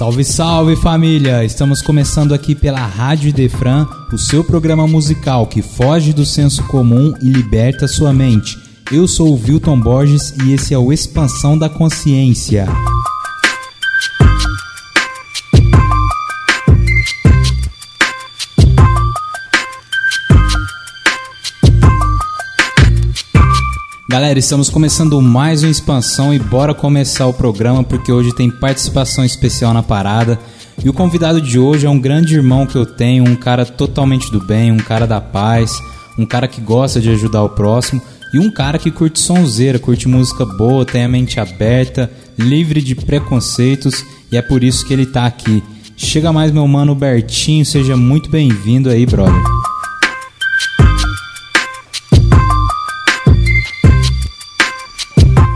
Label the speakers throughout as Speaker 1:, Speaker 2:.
Speaker 1: Salve, salve família! Estamos começando aqui pela Rádio Defran, o seu programa musical que foge do senso comum e liberta sua mente. Eu sou o Wilton Borges e esse é o Expansão da Consciência. Galera, estamos começando mais uma expansão e bora começar o programa porque hoje tem participação especial na parada. E o convidado de hoje é um grande irmão que eu tenho, um cara totalmente do bem, um cara da paz, um cara que gosta de ajudar o próximo e um cara que curte sonzeira, curte música boa, tem a mente aberta, livre de preconceitos e é por isso que ele tá aqui. Chega mais meu mano Bertinho, seja muito bem-vindo aí, brother.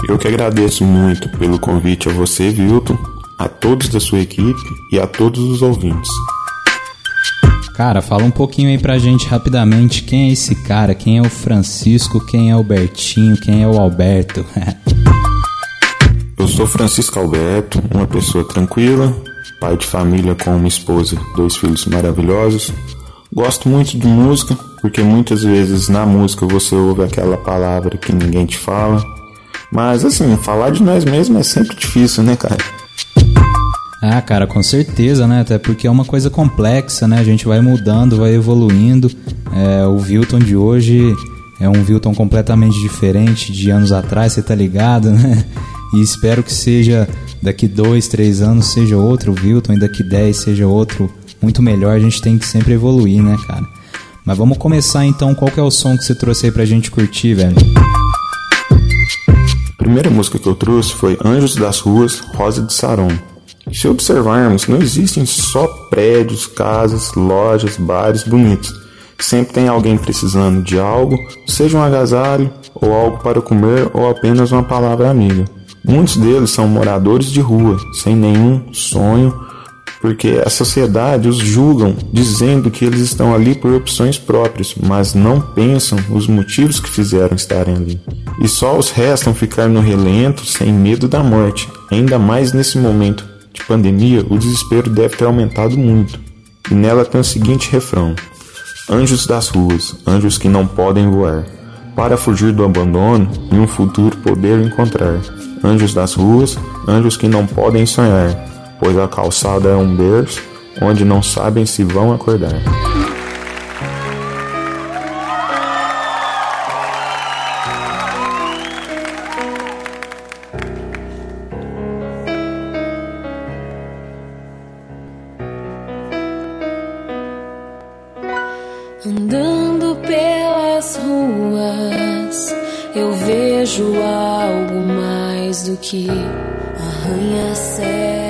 Speaker 2: Eu que agradeço muito pelo convite a você, Vilton, a todos da sua equipe e a todos os ouvintes.
Speaker 1: Cara, fala um pouquinho aí pra gente rapidamente quem é esse cara, quem é o Francisco, quem é o Bertinho, quem é o Alberto.
Speaker 2: Eu sou Francisco Alberto, uma pessoa tranquila, pai de família com uma esposa, dois filhos maravilhosos. Gosto muito de música, porque muitas vezes na música você ouve aquela palavra que ninguém te fala, mas assim, falar de nós mesmos é sempre difícil, né, cara?
Speaker 1: Ah, cara, com certeza, né? Até porque é uma coisa complexa, né? A gente vai mudando, vai evoluindo. É, o Vilton de hoje é um Vilton completamente diferente de anos atrás, você tá ligado, né? E espero que seja daqui dois, três anos seja outro Vilton e daqui dez seja outro muito melhor. A gente tem que sempre evoluir, né, cara? Mas vamos começar então. Qual que é o som que você trouxe aí pra gente curtir, velho?
Speaker 2: Primeira música que eu trouxe foi Anjos das Ruas, Rosa de Saron. Se observarmos, não existem só prédios, casas, lojas, bares bonitos. Sempre tem alguém precisando de algo, seja um agasalho, ou algo para comer, ou apenas uma palavra amiga. Muitos deles são moradores de rua, sem nenhum sonho porque a sociedade os julgam dizendo que eles estão ali por opções próprias, mas não pensam os motivos que fizeram estarem ali. E só os restam ficar no relento sem medo da morte. Ainda mais nesse momento de pandemia, o desespero deve ter aumentado muito. E nela tem o seguinte refrão: Anjos das ruas, anjos que não podem voar, para fugir do abandono e um futuro poder encontrar. Anjos das ruas, anjos que não podem sonhar, pois a calçada é um berço onde não sabem se vão acordar.
Speaker 3: Andando pelas ruas, eu vejo algo mais do que arranha-céu.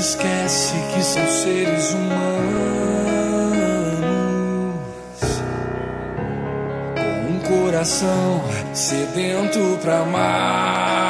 Speaker 3: Se esquece que são seres humanos com um coração sedento pra amar.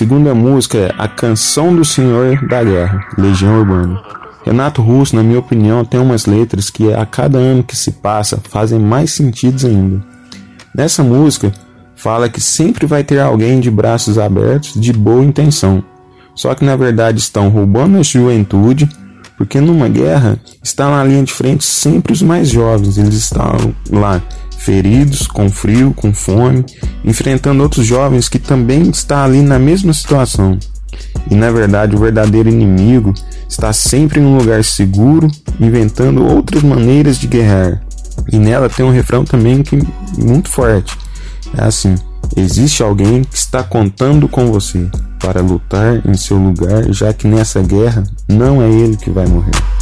Speaker 2: Segunda música é A Canção do Senhor da Guerra, Legião Urbana. Renato Russo, na minha opinião, tem umas letras que a cada ano que se passa fazem mais sentido ainda. Nessa música, fala que sempre vai ter alguém de braços abertos de boa intenção, só que na verdade estão roubando a juventude, porque numa guerra está na linha de frente sempre os mais jovens, eles estão lá feridos, com frio, com fome, enfrentando outros jovens que também estão ali na mesma situação. E na verdade, o verdadeiro inimigo está sempre em um lugar seguro, inventando outras maneiras de guerrear. E nela tem um refrão também que muito forte. É assim: existe alguém que está contando com você para lutar em seu lugar, já que nessa guerra não é ele que vai morrer.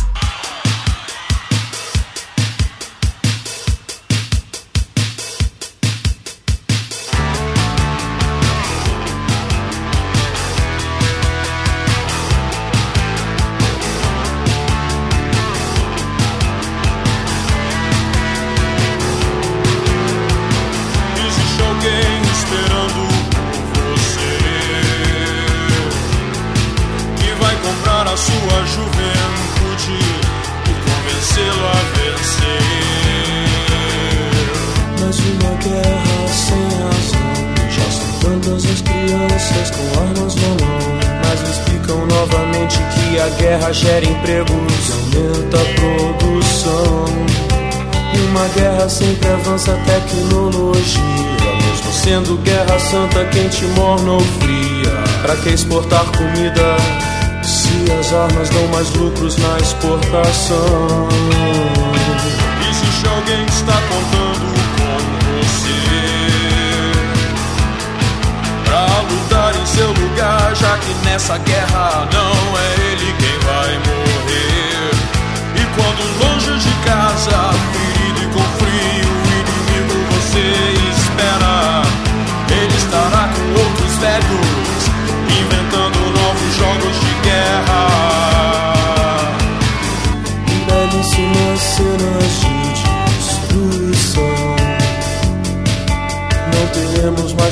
Speaker 3: Exportação?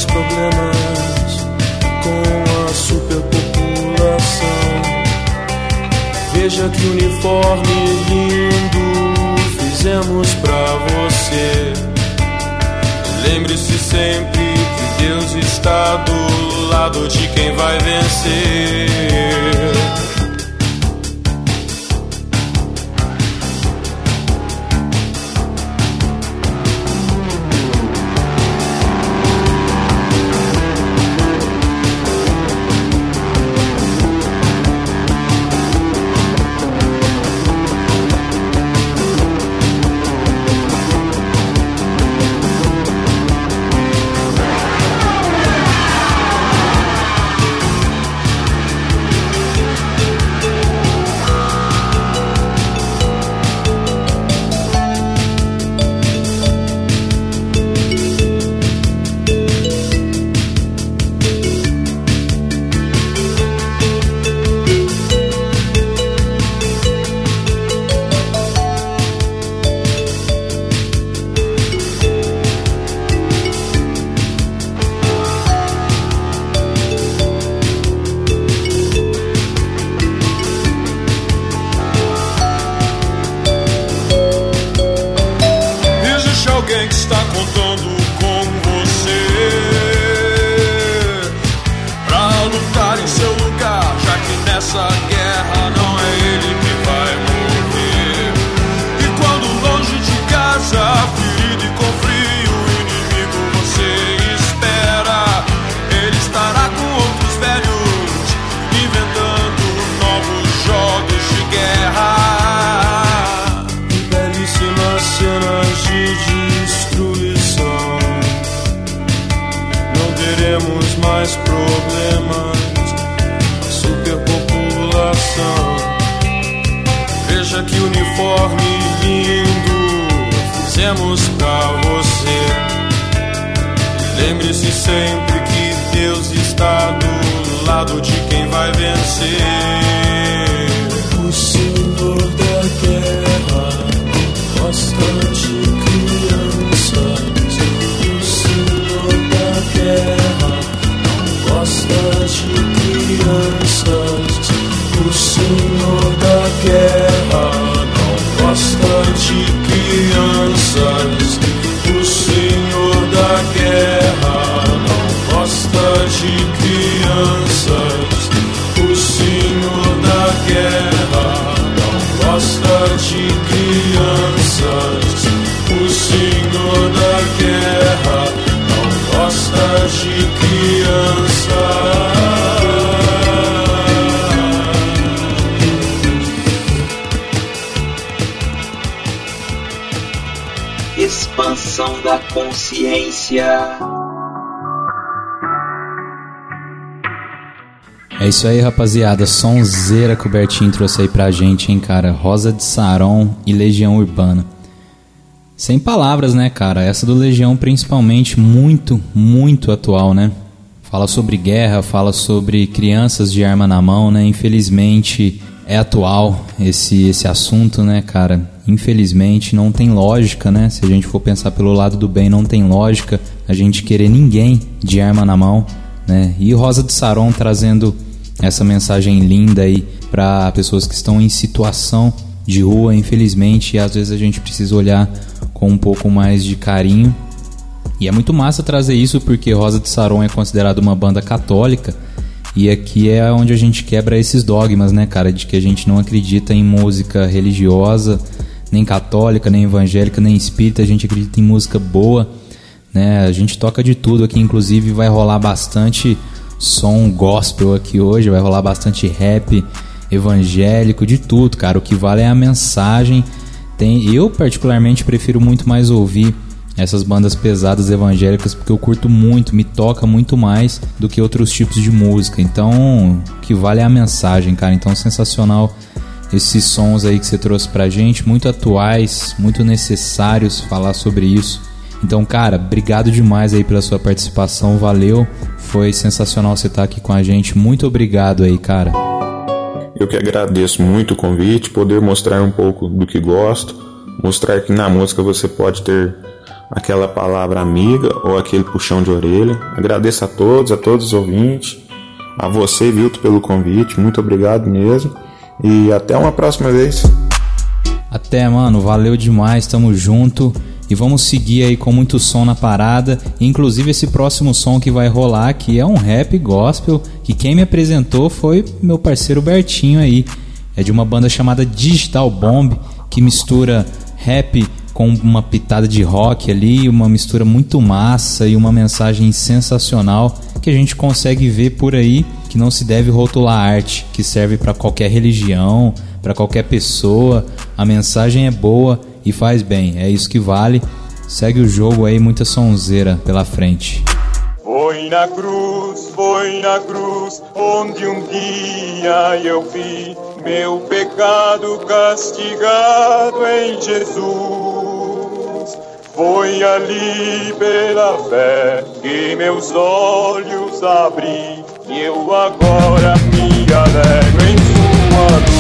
Speaker 3: Problemas com a superpopulação. Veja que uniforme lindo fizemos pra você. Lembre-se sempre que Deus está do lado
Speaker 4: de quem vai vencer. uniforme lindo fizemos pra você. Lembre-se sempre que Deus está do lado de quem vai vencer. O Senhor da guerra gosta de crianças. O Senhor da guerra gosta de crianças. O Senhor O Senhor da guerra
Speaker 3: não gosta de crianças. O Senhor da guerra não gosta de crianças. O Senhor da guerra não gosta de crianças.
Speaker 1: É isso aí, rapaziada. Sonzeira que o Bertinho trouxe aí pra gente, hein, cara. Rosa de Saron e Legião Urbana. Sem palavras, né, cara? Essa do Legião, principalmente, muito, muito atual, né? Fala sobre guerra, fala sobre crianças de arma na mão, né? Infelizmente é atual esse, esse assunto, né, cara? Infelizmente não tem lógica, né? Se a gente for pensar pelo lado do bem, não tem lógica a gente querer ninguém de arma na mão, né? E Rosa de Saron trazendo essa mensagem linda aí para pessoas que estão em situação de rua, infelizmente, e às vezes a gente precisa olhar com um pouco mais de carinho. E é muito massa trazer isso porque Rosa de Saron é considerada uma banda católica e aqui é onde a gente quebra esses dogmas, né, cara, de que a gente não acredita em música religiosa, nem católica, nem evangélica, nem espírita, a gente acredita em música boa, né? A gente toca de tudo aqui, inclusive vai rolar bastante som gospel aqui hoje, vai rolar bastante rap evangélico, de tudo, cara. O que vale é a mensagem. Tem, eu particularmente prefiro muito mais ouvir essas bandas pesadas evangélicas porque eu curto muito, me toca muito mais do que outros tipos de música. Então, o que vale é a mensagem, cara. Então, sensacional esses sons aí que você trouxe pra gente, muito atuais, muito necessários falar sobre isso. Então, cara, obrigado demais aí pela sua participação, valeu. Foi sensacional você estar aqui com a gente. Muito obrigado aí, cara.
Speaker 2: Eu que agradeço muito o convite, poder mostrar um pouco do que gosto, mostrar que na música você pode ter aquela palavra amiga ou aquele puxão de orelha. Agradeço a todos, a todos os ouvintes, a você, Vilto, pelo convite. Muito obrigado mesmo. E até uma próxima vez.
Speaker 1: Até, mano. Valeu demais. Tamo junto. E vamos seguir aí com muito som na parada. Inclusive esse próximo som que vai rolar aqui é um rap gospel. Que quem me apresentou foi meu parceiro Bertinho aí. É de uma banda chamada Digital Bomb. Que mistura rap com uma pitada de rock ali, uma mistura muito massa e uma mensagem sensacional que a gente consegue ver por aí que não se deve rotular arte, que serve para qualquer religião, para qualquer pessoa. A mensagem é boa e faz bem, é isso que vale. Segue o jogo aí, muita sonzeira pela frente.
Speaker 5: Foi na cruz, foi na cruz, onde um dia eu vi meu pecado castigado em Jesus. Foi ali pela fé que meus olhos abri, e eu agora me alegro em sua luz.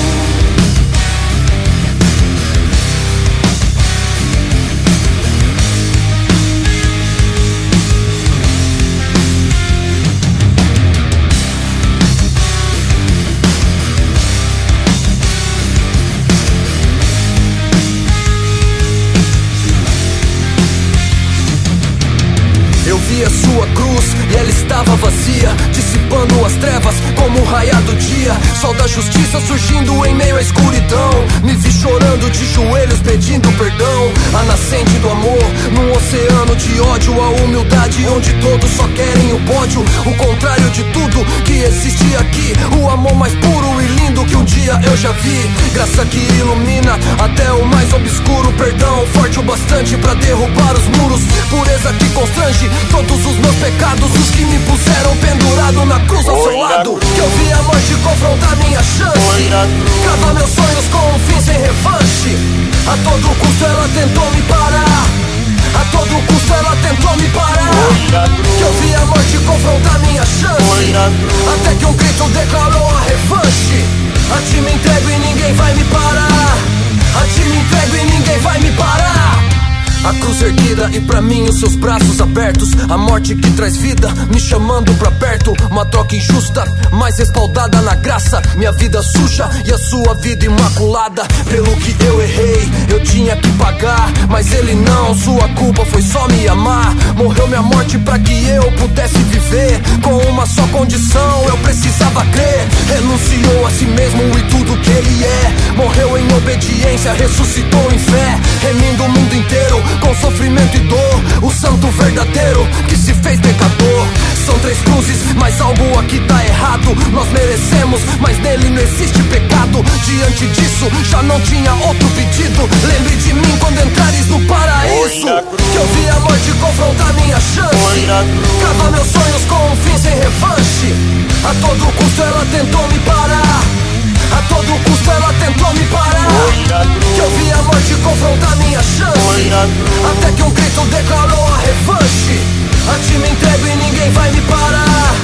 Speaker 6: Da justiça surgindo em meio à escuridão. Me vi chorando de joelhos pedindo perdão. A nascente do amor, num oceano de ódio. A humildade onde todos só querem o pódio. O contrário de tudo que existe aqui. O amor mais puro lindo que um dia eu já vi. Graça que ilumina até o mais obscuro. Perdão forte o bastante para derrubar os muros. Pureza que constrange todos os meus pecados. Os que me puseram pendurado na cruz ao seu lado. Que eu vi a morte confrontar minha chance. Cava meus sonhos com um fim sem revanche. A todo custo ela tentou me parar. A todo custo ela tentou me parar. Que eu vi a morte confrontar minha chance. Até que um grito declarou a revanche. A ti me entrego e ninguém vai me parar. A ti me entrego e ninguém vai me parar. A cruz erguida e pra mim os seus braços abertos. A morte que traz vida, me chamando pra perto. Uma troca injusta, mas respaldada na graça. Minha vida suja e a sua vida imaculada. Pelo que eu errei, eu tinha que pagar. Mas ele não, sua culpa foi só me amar. Morreu minha morte pra que eu pudesse viver. Com uma só condição, eu precisava crer. Renunciou a si mesmo e tudo que ele é. Morreu em obediência, ressuscitou em fé. Remindo o mundo inteiro com sofrimento e dor. O santo verdadeiro que se fez pecador. São três cruzes, mas algo aqui tá errado. Nós merecemos, mas nele não existe pecado. Diante disso, já não tinha outro pedido. Lembre de mim quando entrares no paraíso. Que eu vi a morte confrontar minha chance. Cava meus sonhos com um fim sem revanche. A todo custo ela tentou me parar. A todo custo ela tentou me parar. Que eu vi a morte confrontar minha chance. Até que um grito declarou a revanche. A ti me entrego e ninguém vai me parar.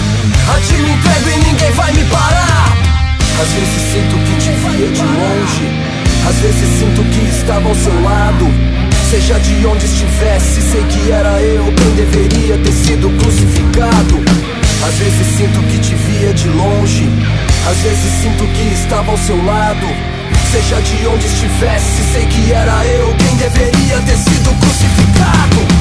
Speaker 6: A ti me entrego e ninguém vai me parar. Às vezes sinto que te via de longe. Às vezes sinto que estava ao seu lado. Seja de onde estivesse, sei que era eu quem deveria ter sido crucificado às vezes sinto que te via de longe. Às vezes sinto que estava ao seu lado. Seja de onde estivesse, sei que era eu quem deveria ter sido crucificado.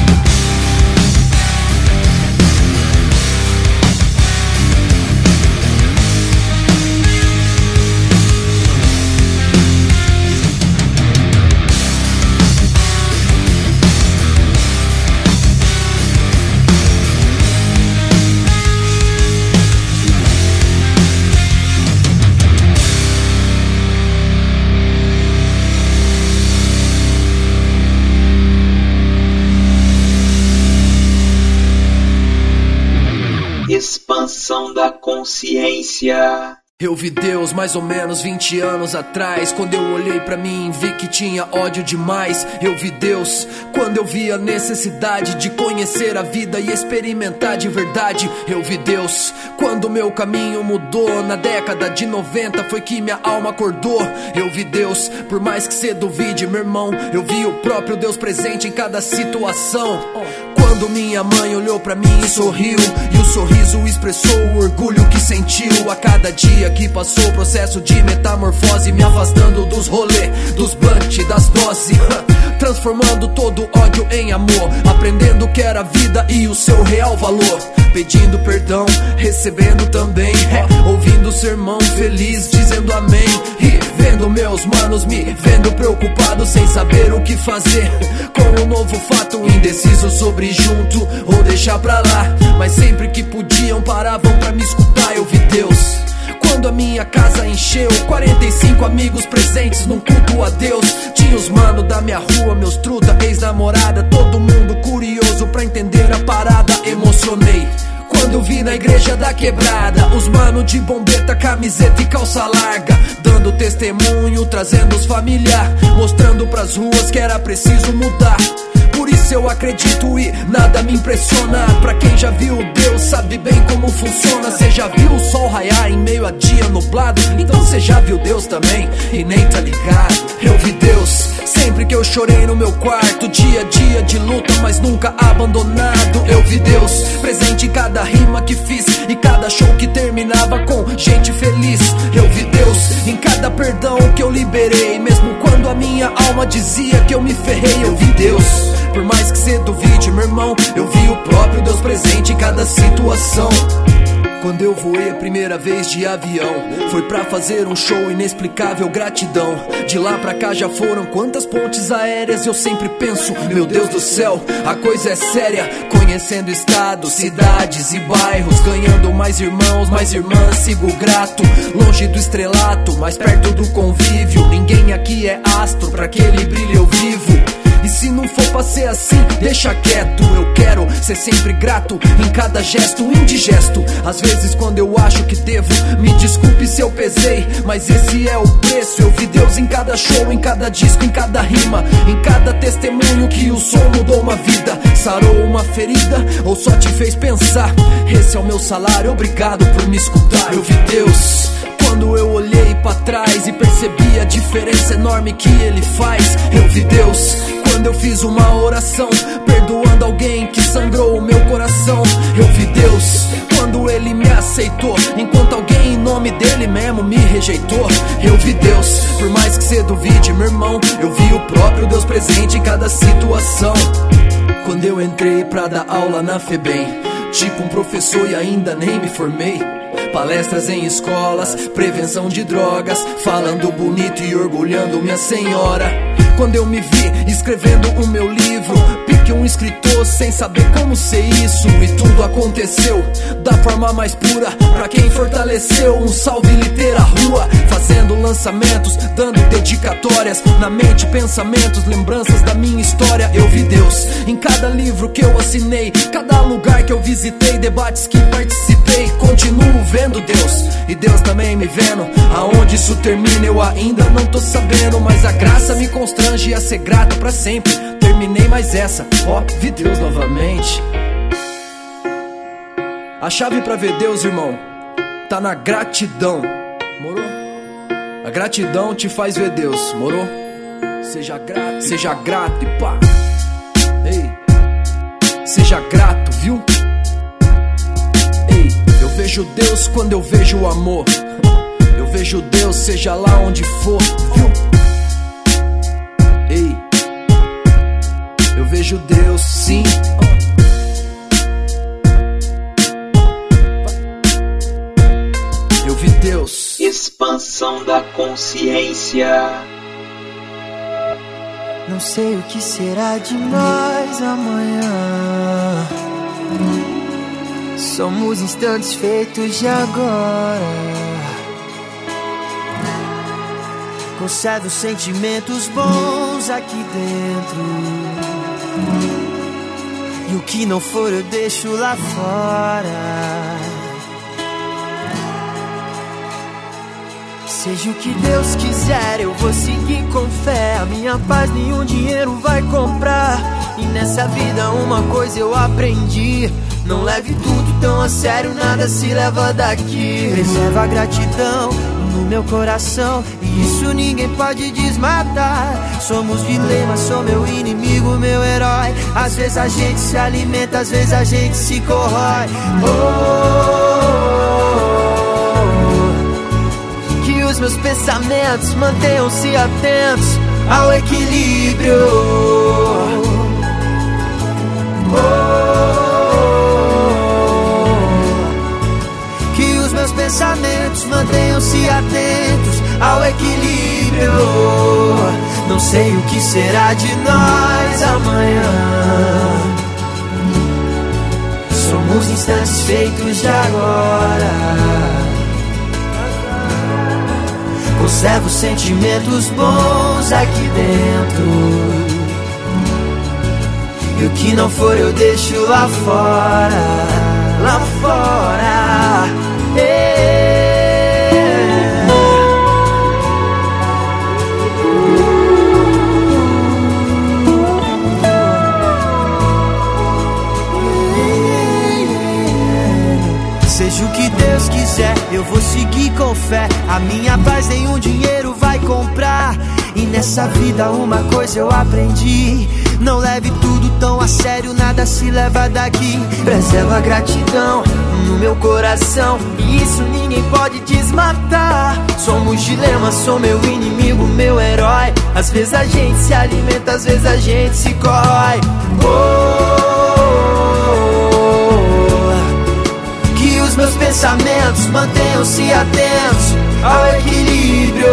Speaker 6: Eu vi Deus mais ou menos 20 anos atrás. Quando eu olhei para mim, vi que tinha ódio demais. Eu vi Deus quando eu vi a necessidade de conhecer a vida e experimentar de verdade. Eu vi Deus quando meu caminho mudou. Na década de 90 foi que minha alma acordou. Eu vi Deus, por mais que você duvide, meu irmão. Eu vi o próprio Deus presente em cada situação. Quando minha mãe olhou para mim e sorriu, e o sorriso expressou o orgulho que sentiu a cada dia que passou o processo de metamorfose, me afastando dos rolê, dos blunt, das doses, transformando todo ódio em amor, aprendendo que era vida e o seu real valor, pedindo perdão, recebendo também, é, ouvindo o sermão feliz, dizendo amém. E vendo meus manos me vendo preocupado sem saber o que fazer. Com um novo fato indeciso sobre junto ou deixar pra lá, mas sempre que podiam paravam pra me escutar, eu vi Deus. Quando a minha casa encheu, 45 amigos presentes num culto a Deus. Tinha os mano da minha rua, meus truta, ex-namorada, todo mundo curioso pra entender a parada. Emocionei. Quando vi na igreja da quebrada Os mano de bombeta, camiseta e calça larga Dando testemunho, trazendo os familiar Mostrando pras ruas que era preciso mudar eu acredito e nada me impressiona. Pra quem já viu Deus, sabe bem como funciona. Cê já viu o sol raiar em meio a dia nublado? Então cê já viu Deus também e nem tá ligado. Eu vi Deus sempre que eu chorei no meu quarto. Dia a dia de luta, mas nunca abandonado. Eu vi Deus presente em cada rima que fiz e cada show que terminava com gente feliz. Eu vi Deus em cada perdão que eu liberei, mesmo quando a minha alma dizia que eu me ferrei. Eu vi Deus. Por mais que cê duvide, meu irmão, eu vi o próprio Deus presente em cada situação. Quando eu voei a primeira vez de avião, foi pra fazer um show inexplicável, gratidão. De lá pra cá já foram quantas pontes aéreas, eu sempre penso, meu Deus do céu, a coisa é séria. Conhecendo estados, cidades e bairros, ganhando mais irmãos, mais irmãs, sigo grato. Longe do estrelato, mais perto do convívio. Ninguém aqui é astro, pra aquele brilho eu vivo. For pra ser assim, deixa quieto. Eu quero ser sempre grato em cada gesto indigesto. Às vezes, quando eu acho que devo, me desculpe se eu pesei. Mas esse é o preço. Eu vi Deus em cada show, em cada disco, em cada rima, em cada testemunho que o som mudou uma vida. Sarou uma ferida ou só te fez pensar? Esse é o meu salário, obrigado por me escutar. Eu vi Deus quando eu olhei para trás e percebi a diferença enorme que ele faz. Eu vi Deus quando eu fiz uma oração, perdoando alguém que sangrou o meu coração. Eu vi Deus quando ele me aceitou, enquanto alguém em nome dele mesmo me rejeitou. Eu vi Deus, por mais que cê duvide, meu irmão, eu vi o próprio Deus presente em cada situação. Quando eu entrei pra dar aula na FEBEM, tipo um professor e ainda nem me formei. Palestras em escolas, prevenção de drogas, falando bonito e orgulhando minha senhora. Quando eu me vi escrevendo o meu livro, pique um escritor sem saber como ser isso. E tudo aconteceu da forma mais pura. Pra quem fortaleceu, um salve litera rua. Fazendo lançamentos, dando dedicatórias. Na mente, pensamentos, lembranças da minha história. Eu vi Deus em cada livro que eu assinei, cada lugar que eu visitei, debates que participei. Continuo vendo Deus e Deus também me vendo. Aonde isso termina eu ainda não tô sabendo, mas a graça me constrange a ser grato pra sempre. Terminei mais essa, ó, vi Deus novamente. A chave pra ver Deus, irmão, tá na gratidão. Morou? A gratidão te faz ver Deus, morou? Seja grato, seja grato e pá. Ei, seja grato, viu? Vejo Deus quando eu vejo o amor. Eu vejo Deus, seja lá onde for, viu? Ei, eu vejo Deus, sim. Eu vi Deus.
Speaker 7: Expansão da consciência.
Speaker 8: Não sei o que será de nós amanhã. Somos instantes feitos de agora. Conservo sentimentos bons aqui dentro. E o que não for eu deixo lá fora. Seja o que Deus quiser, eu vou seguir com fé. A minha paz nenhum dinheiro vai comprar. E nessa vida uma coisa eu aprendi. Não leve tudo tão a sério, nada se leva daqui. Reserva gratidão no meu coração. E isso ninguém pode desmatar. Somos dilemas, sou meu inimigo, meu herói. Às vezes a gente se alimenta, às vezes a gente se corrói. Oh, que os meus pensamentos mantenham-se atentos ao equilíbrio. Oh, pensamentos mantenham-se atentos ao equilíbrio. Não sei o que será de nós amanhã. Somos instantes feitos de agora. Conservo sentimentos bons aqui dentro. E o que não for eu deixo lá fora. Lá fora. Deus quiser, eu vou seguir com fé. A minha paz nenhum dinheiro vai comprar. E nessa vida uma coisa eu aprendi. Não leve tudo tão a sério, nada se leva daqui. Preserva a gratidão no meu coração. E isso ninguém pode desmatar. Somos dilemas, sou meu inimigo, meu herói. Às vezes a gente se alimenta, às vezes a gente se corrói. Oh, os meus pensamentos mantenham-se atentos ao equilíbrio.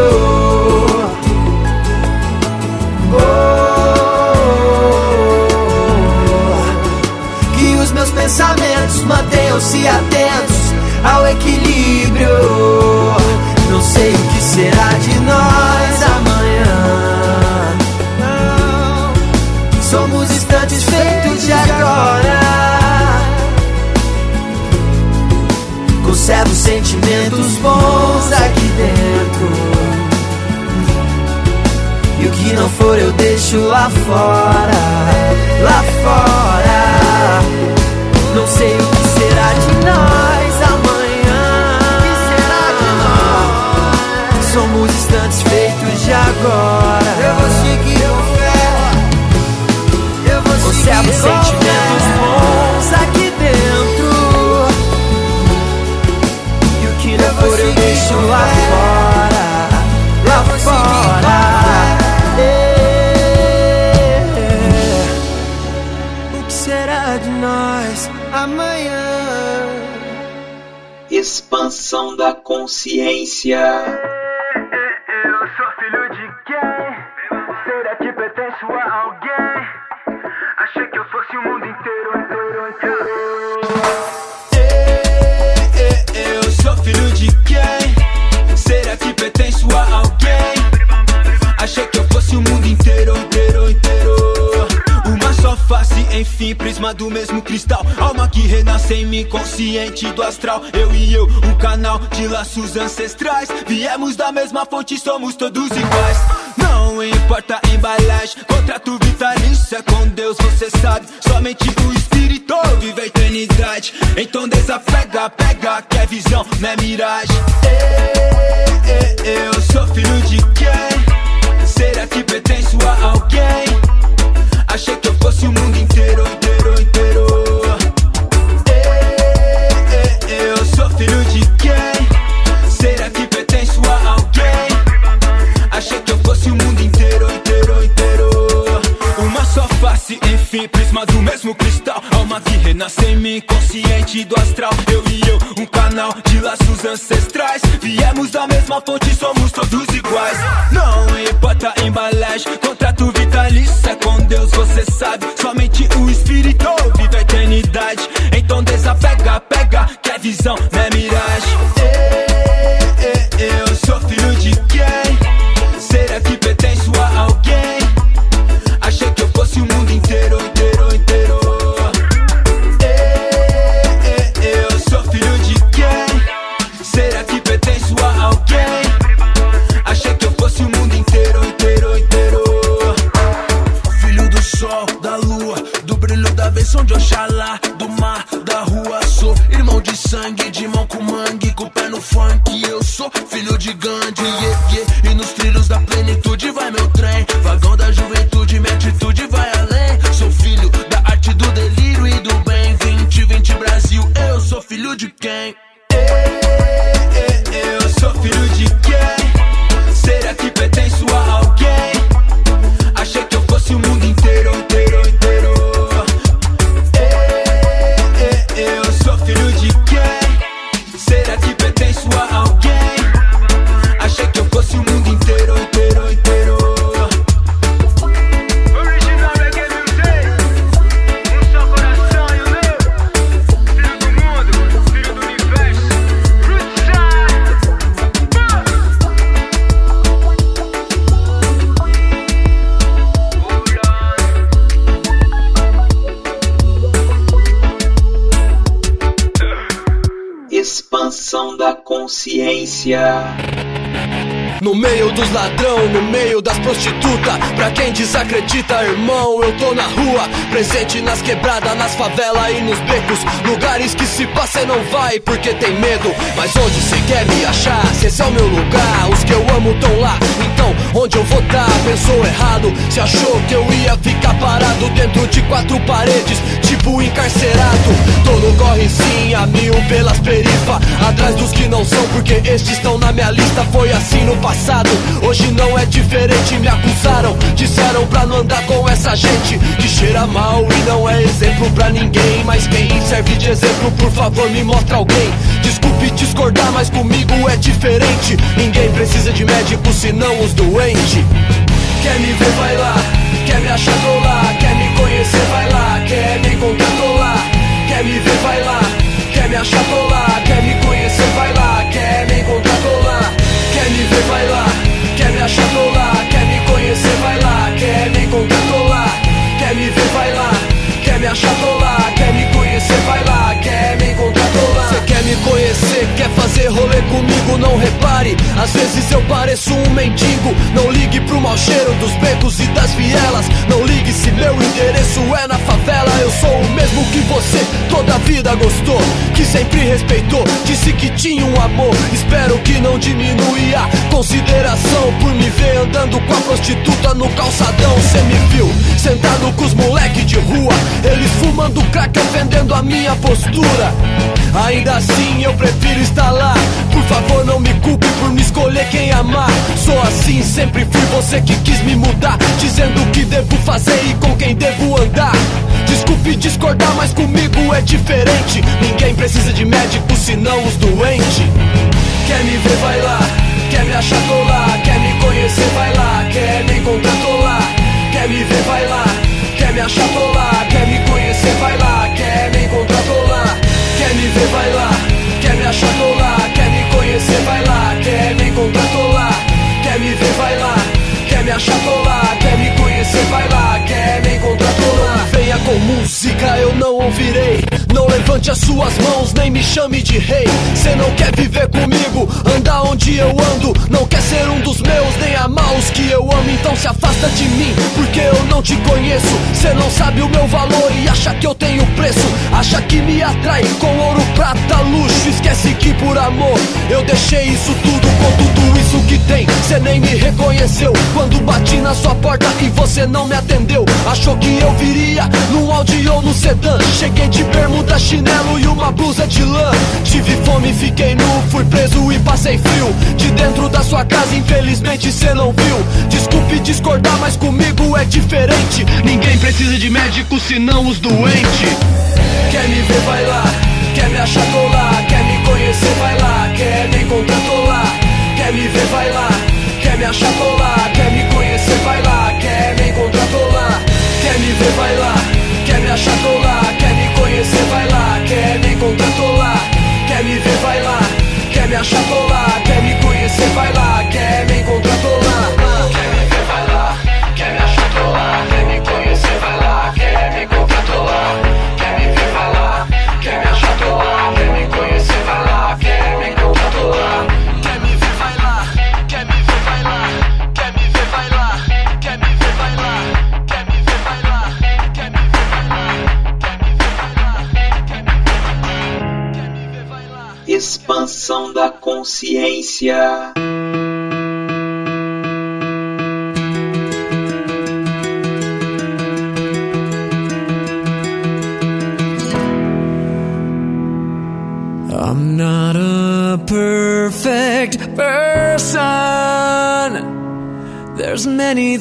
Speaker 8: Oh, que os meus pensamentos mantenham-se atentos ao equilíbrio. Não sei o que será de nós amanhã. Não. Somos instantes feitos de agora. Sentimentos bons aqui dentro. E o que não for eu deixo lá fora. Lá fora. Não sei o que será de nós amanhã. O que será de nós? Somos instantes feitos de agora. Eu vou seguir com fé. Eu vou Conservo seguir sentimentos bons lá fora. Lá fora. É. O que será de nós amanhã?
Speaker 7: Expansão da consciência.
Speaker 4: Prisma do mesmo cristal. Alma que renasce em mim, consciente do astral. Eu e eu, um canal de laços ancestrais. Viemos da mesma fonte, somos todos iguais. Não importa a embalagem, contrato vitalício é com Deus, você sabe. Somente o espírito vive a eternidade. Então desapega, pega, que é visão, não é miragem. Ei, Alma que renasce em mim, consciente do astral. Eu e eu, um canal de laços ancestrais. Viemos da mesma fonte, somos todos iguais. Não importa embalagem, contrato vitalício é com Deus, você sabe. Somente o espírito vive a eternidade. Então desapega, pega, que é visão, não é miragem.
Speaker 6: Indonesia. No meio dos ladrão, no meio das prostitutas Pra quem desacredita, irmão, eu tô na rua. Presente nas quebradas, nas favelas e nos becos. Lugares que se passa não vai porque tem medo. Mas onde cê quer me achar? Se esse é o meu lugar. Os que eu amo tão lá, então onde eu vou tá? Pensou errado, se achou que eu ia ficar parado Dentro de quatro paredes, tipo encarcerado. Tô no corre sim, a mil pelas perifas Atrás dos que não são, porque estes estão na minha lista. Foi assim no passado, hoje não é diferente Me acusaram, disseram pra não andar com essa gente Que cheira mal e não é exemplo pra ninguém. Mas quem serve de exemplo, por favor me mostra alguém. Desculpe discordar, mas comigo é diferente. Ninguém precisa de médico, senão os doentes. Quer me ver, vai lá. Quer me achar, tô lá. Quer me conhecer, vai lá. Quer me encontrar, tô lá. Quer me ver, vai lá. Quer me achar, tô lá. Quer me conhecer, Vai lá Quer me achar, tô lá Quer me conhecer, vai lá Quer me encontrar, tô lá Quer me ver, vai lá Quer me achar, tô lá Quer me conhecer, vai lá Quer me encontrar, tô lá Cê quer me conhecer, quer rolê comigo, não repare. Às vezes eu pareço um mendigo. Não ligue pro mau cheiro dos becos e das vielas. Não ligue se meu endereço é na favela. Eu sou o mesmo que você toda a vida gostou. Que sempre respeitou, disse que tinha um amor. Espero que não diminui a consideração Por me ver andando com a prostituta no calçadão. Cê me viu sentado com os moleque de rua. Eles fumando crack, ofendendo a minha postura. Ainda assim eu prefiro estar lá Por favor não me culpe por me escolher quem amar Sou assim, sempre fui você que quis me mudar Dizendo o que devo fazer e com quem devo andar Desculpe discordar, mas comigo é diferente Ninguém precisa de médico, senão os doentes Quer me ver, vai lá Quer me achar, lá Quer me conhecer, vai lá Quer me encontrar, lá Quer me ver, vai lá Quer me achar, lá Quer me conhecer, vai lá Quer me encontrar, lá Quer me ver, vai lá Quer me achar, me conhecer, vai lá Quer me encontrar, tô lá Quer me ver, vai lá Quer me achar, tô lá Quer me conhecer, vai lá com música, eu não ouvirei. Não levante as suas mãos, nem me chame de rei. Cê não quer viver comigo, andar onde eu ando. Não quer ser um dos meus, nem amar os que eu amo Então se afasta de mim, porque eu não te conheço. Cê não sabe o meu valor e acha que eu tenho preço. Acha que me atrai com ouro, prata, luxo. Esquece que por amor eu deixei isso tudo. Com tudo isso que tem, cê nem me reconheceu. Quando bati na sua porta e você não me atendeu Achou que eu viria num Audi ou no sedã. Cheguei de bermuda, chinelo e uma blusa de lã. Tive fome, fiquei nu, fui preso e passei frio. De dentro da sua casa, infelizmente cê não viu. Desculpe discordar, mas comigo é diferente. Ninguém precisa de médico, senão os doentes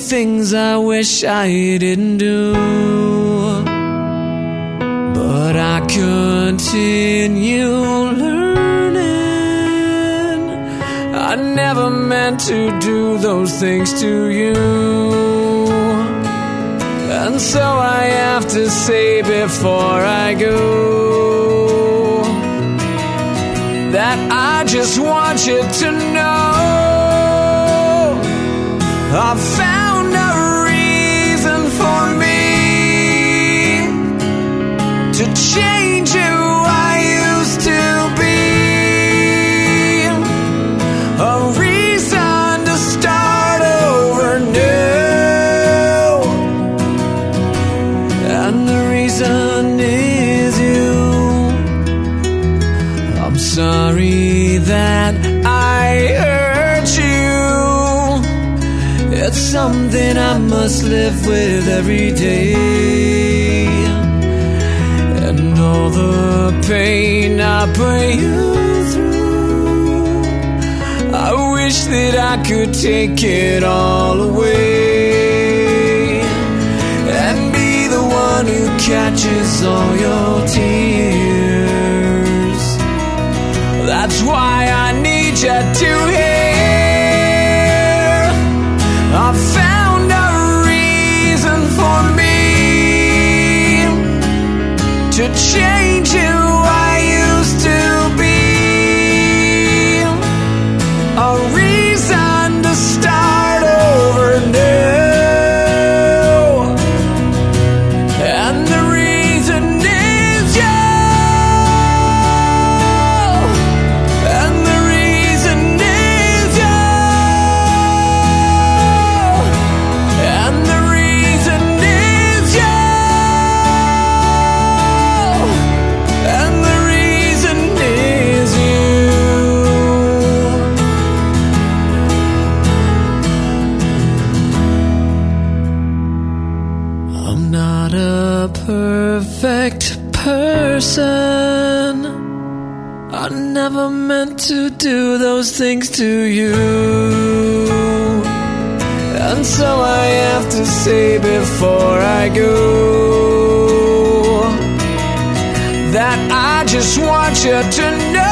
Speaker 3: things I wish I didn't do. with every day. And all the pain I pray you through. I wish that I could take it all away and be the one who catches all your. I'm not a perfect person. I never meant to do those things to you. And so I have to say before I go that I just want you to know.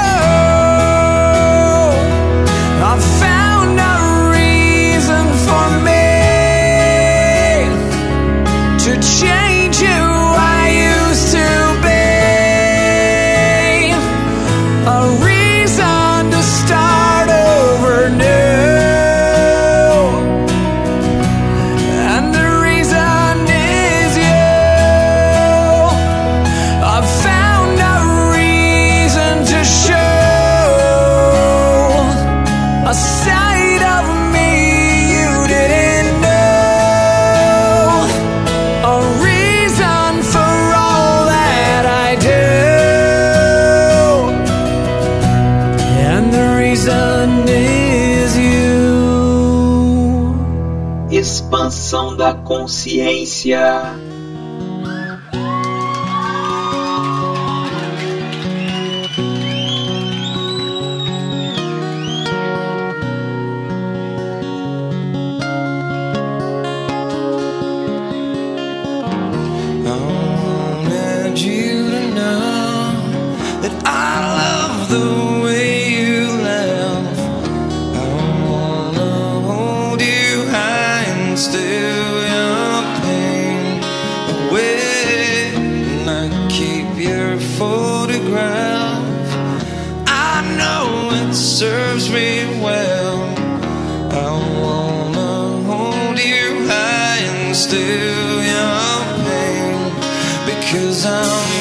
Speaker 3: Yeah. serves me well. I wanna hold you high and still your pain because I'm.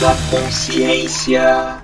Speaker 7: Da consciência.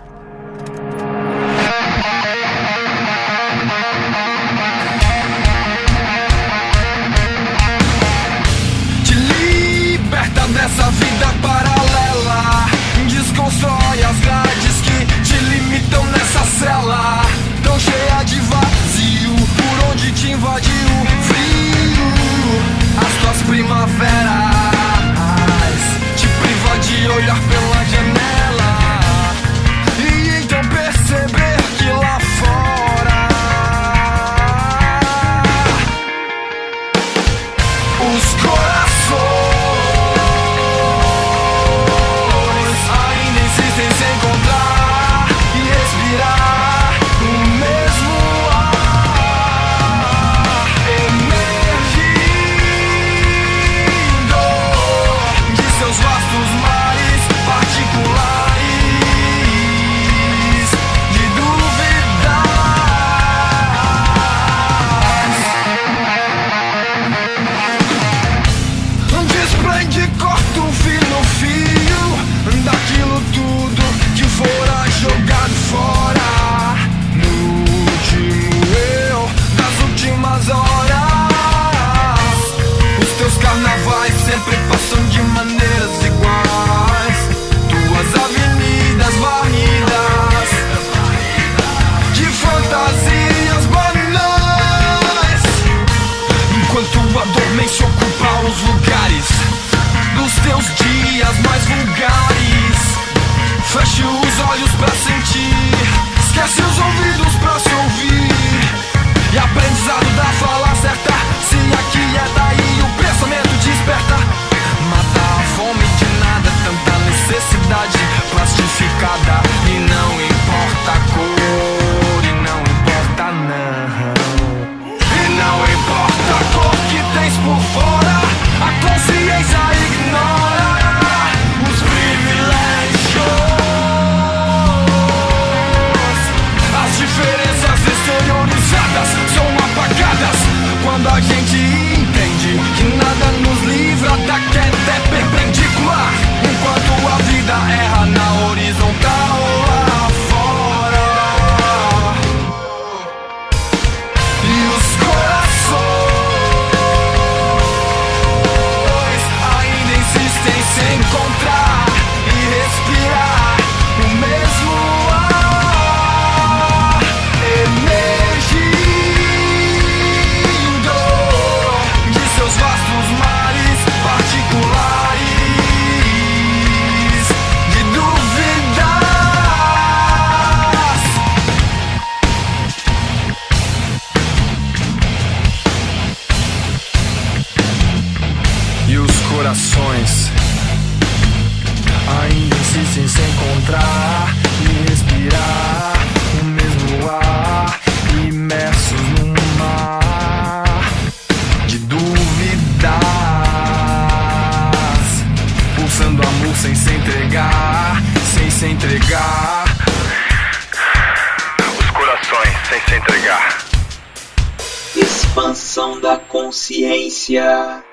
Speaker 6: Consciência.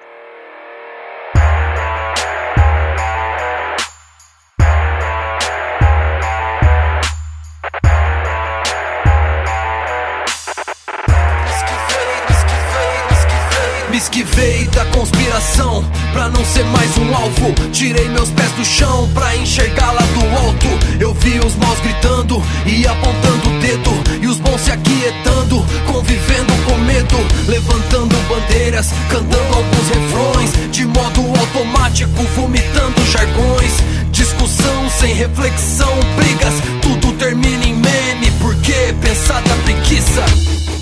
Speaker 6: Me esquivei da conspiração pra não ser mais um alvo. Tirei meus pés do chão pra enxergar lá do alto. Eu vi os maus gritando e apontando o dedo, e os bons se aquietando, convivendo com medo, levantando bandeiras, cantando alguns refrões, de modo automático, vomitando jargões. Discussão sem reflexão, brigas, tudo termina em meme. Porque pensar da preguiça.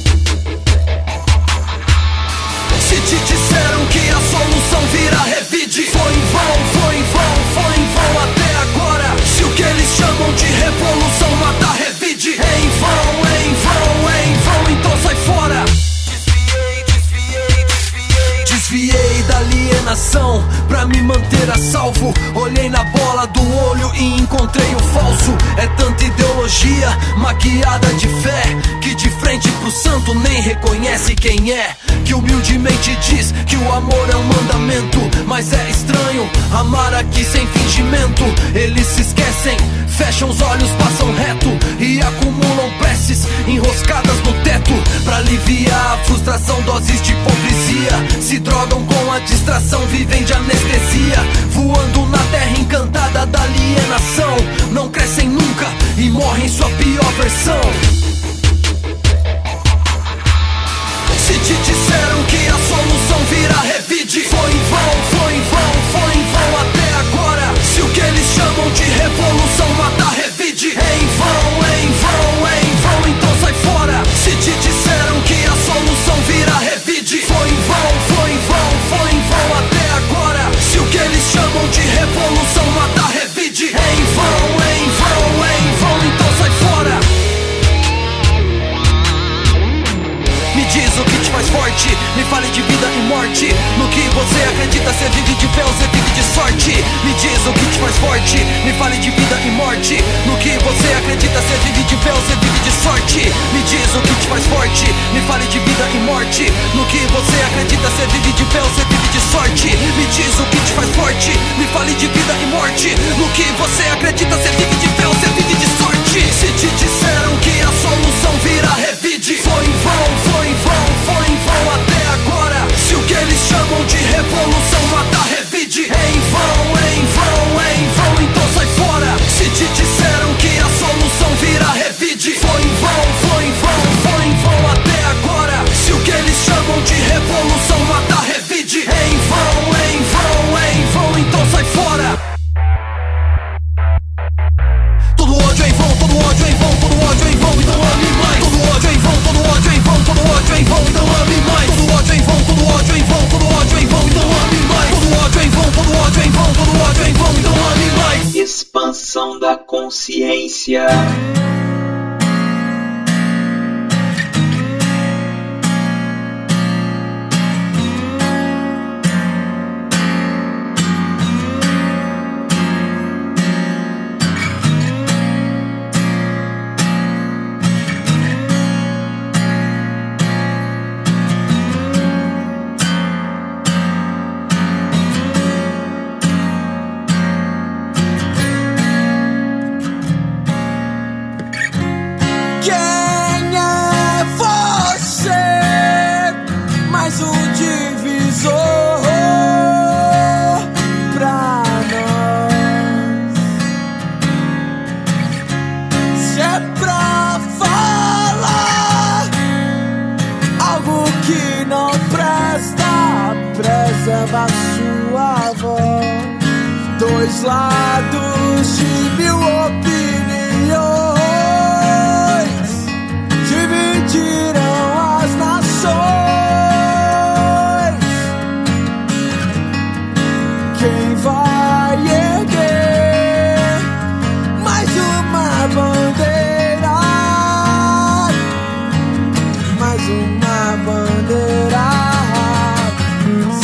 Speaker 6: Te disseram que a solução vira revide. Foi em vão, foi em vão, foi em vão até agora. Se o que eles chamam de revolução mata, revide. Vão, em vão, alienação pra me manter a salvo. Olhei na bola do olho e encontrei o falso. É tanta ideologia maquiada de fé que de frente pro santo nem reconhece quem é. Que humildemente diz que o amor é um mandamento. Mas é estranho amar aqui sem fingimento. Eles se esquecem, fecham os olhos, passam reto e acumulam preces enroscadas no teto pra aliviar a frustração, doses de hipocrisia. Se drogam com a distração, vivem de anestesia, voando na terra encantada da alienação. Não crescem nunca e morrem sua pior versão. Se te disseram que a solução vira revide Foi em vão, foi em vão, foi em vão até agora Se o que eles chamam de revolução mata, revide Em vão, em de revolução você acredita, você vive de fé ou você vive de sorte. Me diz o que te faz forte, me fale de vida e morte. No que você acredita, você vive de fé ou você vive de sorte. Me diz o que te faz forte, me fale de vida e morte. No que você acredita, você vive de fé ou você vive de sorte. Me diz o que te faz forte, me fale de vida e morte. No que você acredita, você vive de fé ou você vive de sorte. Se te disseram que a solução vira revide, foi em vão, foi em vão, foi em vão até agora. Que eles chamam de revolução mata, revide. Em vão, em vão, em vão, então sai fora. Se te disseram que a solução vira revide, foi em vão, foi em vão, foi em vão até agora. Se o que eles chamam de revolução mata, revide.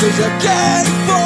Speaker 9: Seja quem for,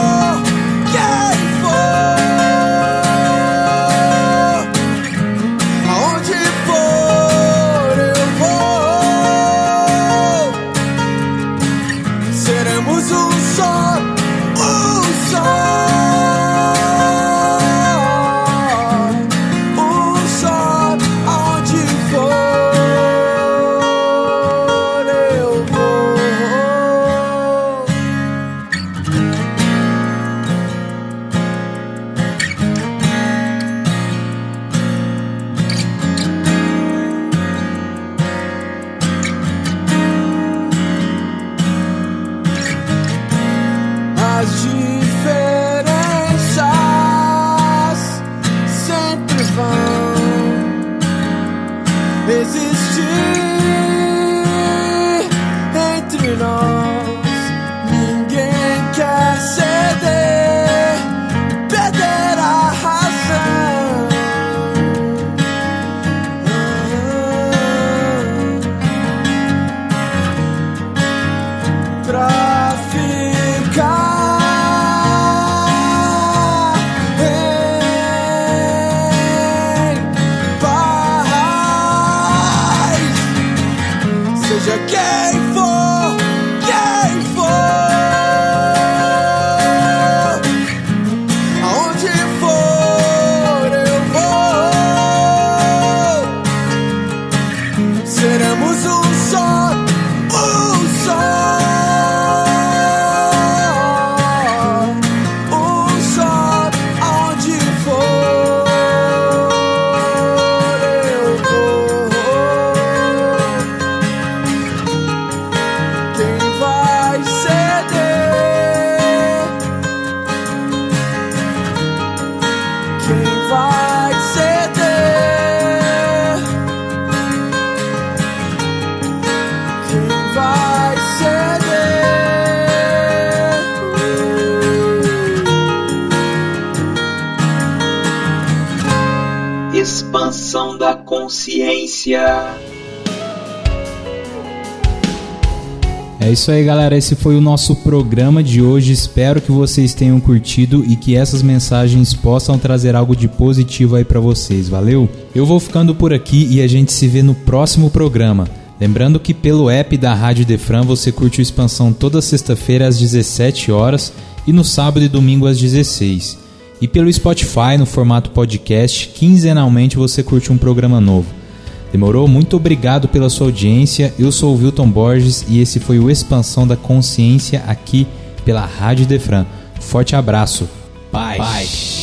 Speaker 1: isso aí, galera. Esse foi o nosso programa de hoje. Espero que vocês tenham curtido e que essas mensagens possam trazer algo de positivo aí pra vocês. Valeu? Eu vou ficando por aqui e a gente se vê no próximo programa. Lembrando que pelo app da Rádio Defran você curte o Expansão toda sexta-feira às 17 horas e no sábado e domingo às 16. E pelo Spotify no formato podcast, quinzenalmente você curte um programa novo. Demorou? Muito obrigado pela sua audiência. Eu sou o Wilton Borges e esse foi o Expansão da Consciência aqui pela Rádio Defran. Forte abraço. Paz.
Speaker 7: Expansão